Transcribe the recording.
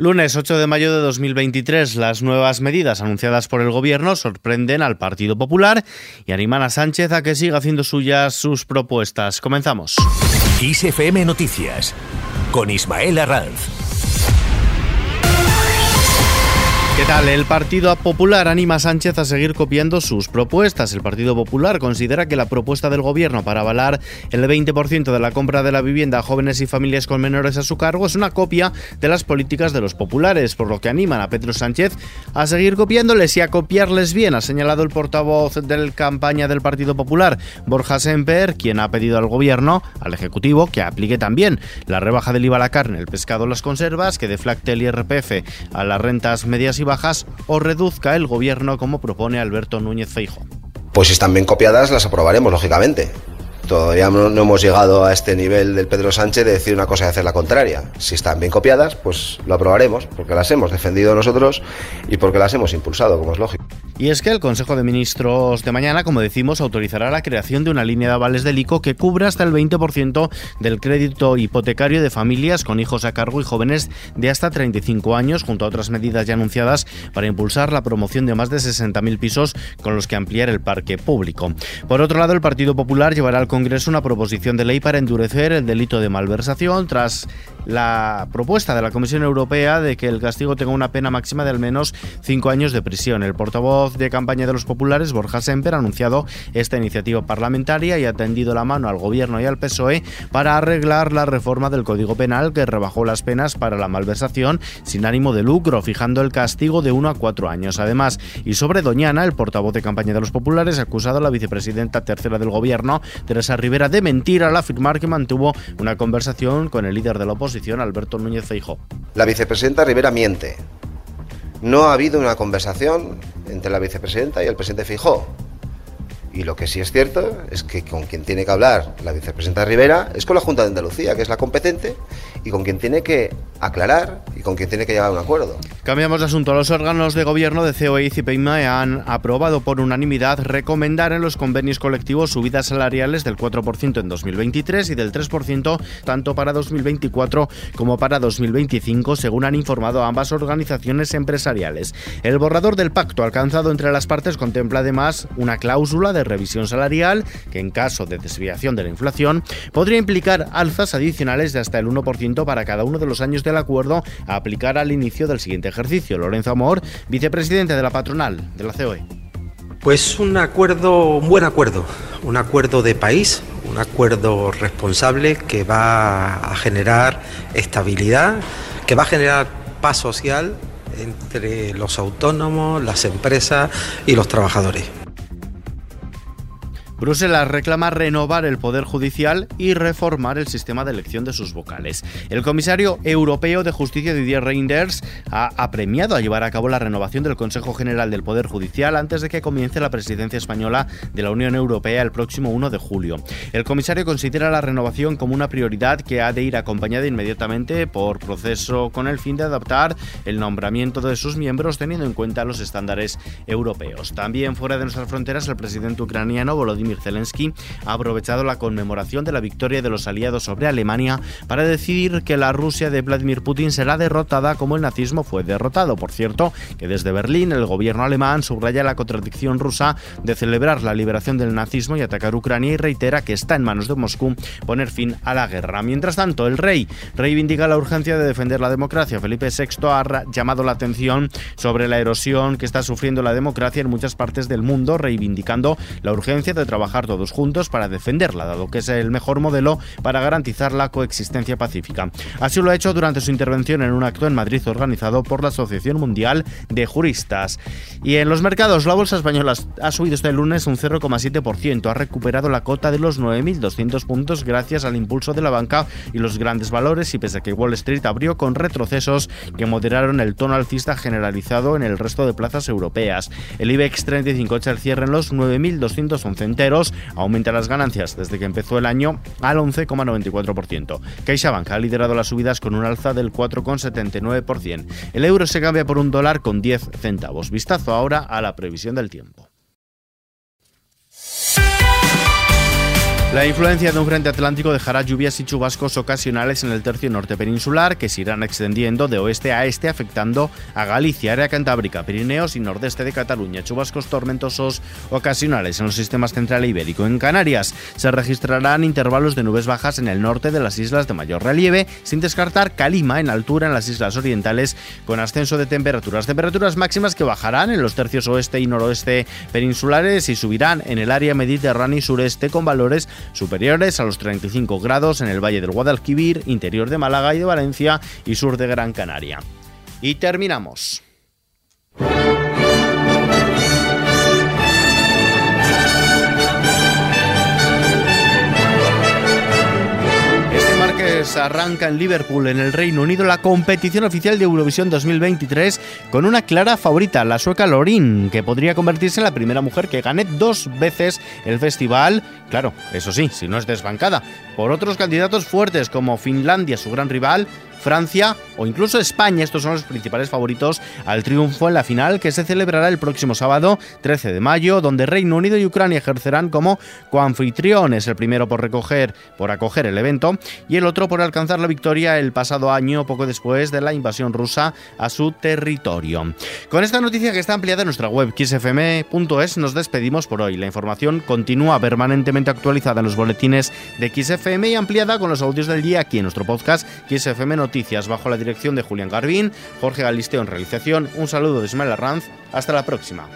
Lunes 8 de mayo de 2023, las nuevas medidas anunciadas por el Gobierno sorprenden al Partido Popular y animan a Sánchez a que siga haciendo suyas sus propuestas. Comenzamos. Noticias con Ismael Arranz. ¿Qué tal? El Partido Popular anima a Sánchez a seguir copiando sus propuestas. El Partido Popular considera que la propuesta del Gobierno para avalar el 20% de la compra de la vivienda a jóvenes y familias con menores a su cargo es una copia de las políticas de los populares, por lo que animan a Pedro Sánchez a seguir copiándoles y a copiarles bien, ha señalado el portavoz de la campaña del Partido Popular, Borja Semper, quien ha pedido al Gobierno, al Ejecutivo, que aplique también la rebaja del IVA a la carne, el pescado, las conservas, que deflacte el IRPF a las rentas medias y o reduzca el gobierno como propone Alberto Núñez Feijo. Pues si están bien copiadas las aprobaremos, lógicamente. Todavía no, hemos llegado a este nivel del Pedro Sánchez de decir una cosa y hacer la contraria. Si están bien copiadas, pues lo aprobaremos, porque las hemos defendido nosotros y porque las hemos impulsado, como es lógico. Y es que el Consejo de Ministros de mañana, como decimos, autorizará la creación de una línea de avales del ICO que cubra hasta el 20% del crédito hipotecario de familias con hijos a cargo y jóvenes de hasta 35 años, junto a otras medidas ya anunciadas para impulsar la promoción de más de 60.000 pisos con los que ampliar el parque público. Por otro lado, el Partido Popular llevará al Congreso una proposición de ley para endurecer el delito de malversación tras la propuesta de la Comisión Europea de que el castigo tenga una pena máxima de al menos cinco años de prisión. El portavoz de campaña de los populares, Borja Semper, ha anunciado esta iniciativa parlamentaria y ha tendido la mano al Gobierno y al PSOE para arreglar la reforma del Código Penal que rebajó las penas para la malversación sin ánimo de lucro, fijando el castigo de uno a cuatro años. Además, y sobre Doñana, el portavoz de campaña de los populares ha acusado a la vicepresidenta tercera del Gobierno, Teresa Rivera, de mentir al afirmar que mantuvo una conversación con el líder de la oposición, Alberto Feijóo. La vicepresidenta Rivera miente. No ha habido una conversación entre la vicepresidenta y el presidente Fijó. Y lo que sí es cierto es que con quien tiene que hablar la vicepresidenta Rivera es con la Junta de Andalucía, que es la competente, y con quien tiene que aclarar y con quien tiene que llegar a un acuerdo. Cambiamos de asunto. Los órganos de gobierno de COE y CIPEIMA han aprobado por unanimidad recomendar en los convenios colectivos subidas salariales del 4% en 2023 y del 3% tanto para 2024 como para 2025, según han informado ambas organizaciones empresariales. El borrador del pacto alcanzado entre las partes contempla además una cláusula de revisión salarial que en caso de desviación de la inflación podría implicar alzas adicionales de hasta el 1% para cada uno de los años del acuerdo a aplicar al inicio del siguiente ejercicio. Lorenzo Amor, vicepresidente de la patronal de la COE. Pues un acuerdo, un buen acuerdo, un acuerdo de país, un acuerdo responsable que va a generar estabilidad, que va a generar paz social entre los autónomos, las empresas y los trabajadores. Bruselas reclama renovar el Poder Judicial y reformar el sistema de elección de sus vocales. El comisario europeo de Justicia Didier Reinders ha apremiado a llevar a cabo la renovación del Consejo General del Poder Judicial antes de que comience la presidencia española de la Unión Europea el próximo 1 de julio. El comisario considera la renovación como una prioridad que ha de ir acompañada inmediatamente por proceso con el fin de adaptar el nombramiento de sus miembros teniendo en cuenta los estándares europeos. También fuera de nuestras fronteras, el presidente ucraniano Volodymyr Zelensky ha aprovechado la conmemoración de la victoria de los aliados sobre Alemania para decidir que la Rusia de Vladimir Putin será derrotada como el nazismo fue derrotado. Por cierto, que desde Berlín el gobierno alemán subraya la contradicción rusa de celebrar la liberación del nazismo y atacar Ucrania y reitera que está en manos de Moscú poner fin a la guerra. Mientras tanto, el rey reivindica la urgencia de defender la democracia. Felipe VI ha llamado la atención sobre la erosión que está sufriendo la democracia en muchas partes del mundo, reivindicando la urgencia de trabajar trabajar todos juntos para defenderla, dado que es el mejor modelo para garantizar la coexistencia pacífica. Así lo ha hecho durante su intervención en un acto en Madrid organizado por la Asociación Mundial de Juristas. Y en los mercados, la bolsa española ha subido este lunes un 0,7%, ha recuperado la cota de los 9.200 puntos gracias al impulso de la banca y los grandes valores y pese a que Wall Street abrió con retrocesos que moderaron el tono alcista generalizado en el resto de plazas europeas. El IBEX 35 echa el cierre en los 9.211 aumenta las ganancias desde que empezó el año al 11,94%. CaixaBank ha liderado las subidas con un alza del 4,79%. El euro se cambia por un dólar con 10 centavos. Vistazo ahora a la previsión del tiempo. La influencia de un frente atlántico dejará lluvias y chubascos ocasionales en el tercio norte peninsular que se irán extendiendo de oeste a este afectando a Galicia, área cantábrica, Pirineos y nordeste de Cataluña. Chubascos tormentosos ocasionales en los sistemas central e ibérico. En Canarias se registrarán intervalos de nubes bajas en el norte de las islas de mayor relieve, sin descartar calima en altura en las islas orientales con ascenso de temperaturas. Temperaturas máximas que bajarán en los tercios oeste y noroeste peninsulares y subirán en el área mediterránea y sureste con valores superiores a los 35 grados en el Valle del Guadalquivir, interior de Málaga y de Valencia y sur de Gran Canaria. Y terminamos. Arranca en Liverpool, en el Reino Unido, la competición oficial de Eurovisión 2023 con una clara favorita, la sueca Lorin, que podría convertirse en la primera mujer que gane dos veces el festival. Claro, eso sí, si no es desbancada, por otros candidatos fuertes como Finlandia, su gran rival, Francia o incluso España. Estos son los principales favoritos al triunfo en la final que se celebrará el próximo sábado 13 de mayo, donde Reino Unido y Ucrania ejercerán como coanfitriones, el primero por recoger, por acoger el evento y el otro por alcanzar la victoria el pasado año, poco después de la invasión rusa a su territorio. Con esta noticia que está ampliada en nuestra web xfm.es nos despedimos por hoy. La información continúa permanentemente actualizada en los boletines de XFM y ampliada con los audios del día aquí en nuestro podcast XFM Noticias bajo la dirección de Julián Garbín, Jorge Galisteo en realización. Un saludo de Ismael Arranz. Hasta la próxima.